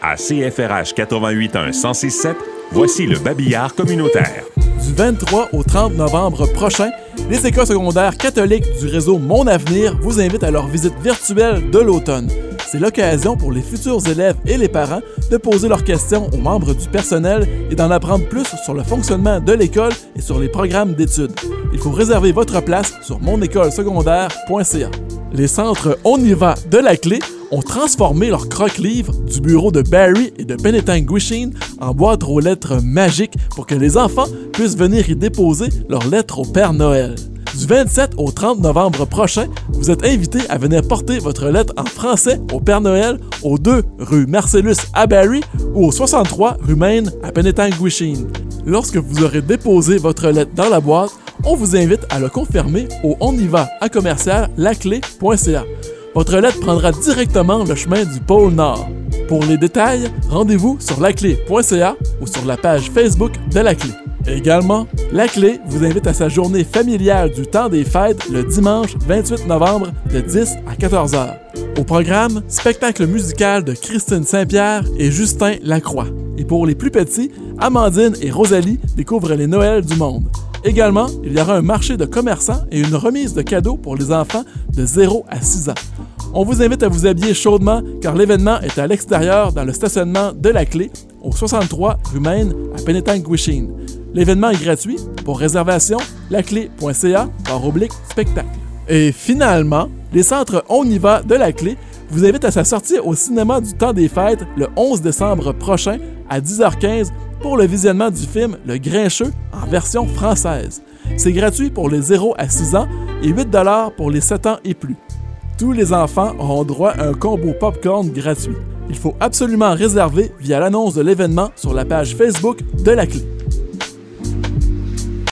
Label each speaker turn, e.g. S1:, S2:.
S1: À CFRH 881 1067, voici le babillard communautaire.
S2: Du 23 au 30 novembre prochain, les écoles secondaires catholiques du réseau Mon Avenir vous invitent à leur visite virtuelle de l'automne. C'est l'occasion pour les futurs élèves et les parents de poser leurs questions aux membres du personnel et d'en apprendre plus sur le fonctionnement de l'école et sur les programmes d'études. Il faut réserver votre place sur monécolesecondaire.ca. Les centres On y va de la clé ont transformé leur croque-livre du bureau de Barry et de Benetton Guishin en boîte aux lettres magiques pour que les enfants puissent venir y déposer leurs lettres au Père Noël. Du 27 au 30 novembre prochain, vous êtes invité à venir porter votre lettre en français au Père Noël au 2 rue Marcellus à Barry ou au 63 rue Maine à Benetton Guishin. Lorsque vous aurez déposé votre lettre dans la boîte, on vous invite à le confirmer au on y va à commercial laclé.ca. Votre lettre prendra directement le chemin du pôle Nord. Pour les détails, rendez-vous sur laclé.ca ou sur la page Facebook de La Clé. Également, La Clé vous invite à sa journée familiale du temps des fêtes le dimanche 28 novembre de 10 à 14 h. Au programme, spectacle musical de Christine Saint-Pierre et Justin Lacroix. Et pour les plus petits, Amandine et Rosalie découvrent les Noëls du monde. Également, il y aura un marché de commerçants et une remise de cadeaux pour les enfants de 0 à 6 ans. On vous invite à vous habiller chaudement car l'événement est à l'extérieur dans le stationnement de la clé au 63 rue Maine à Penetanguishing. L'événement est gratuit. Pour réservation, laclé.ca par oblique spectacle. Et finalement, les centres On y va de la clé vous invitent à sa sortie au cinéma du temps des fêtes le 11 décembre prochain à 10h15 pour le visionnement du film Le Grincheux en version française. C'est gratuit pour les 0 à 6 ans et 8 pour les 7 ans et plus. Tous les enfants auront droit à un combo popcorn gratuit. Il faut absolument réserver via l'annonce de l'événement sur la page Facebook de la clé.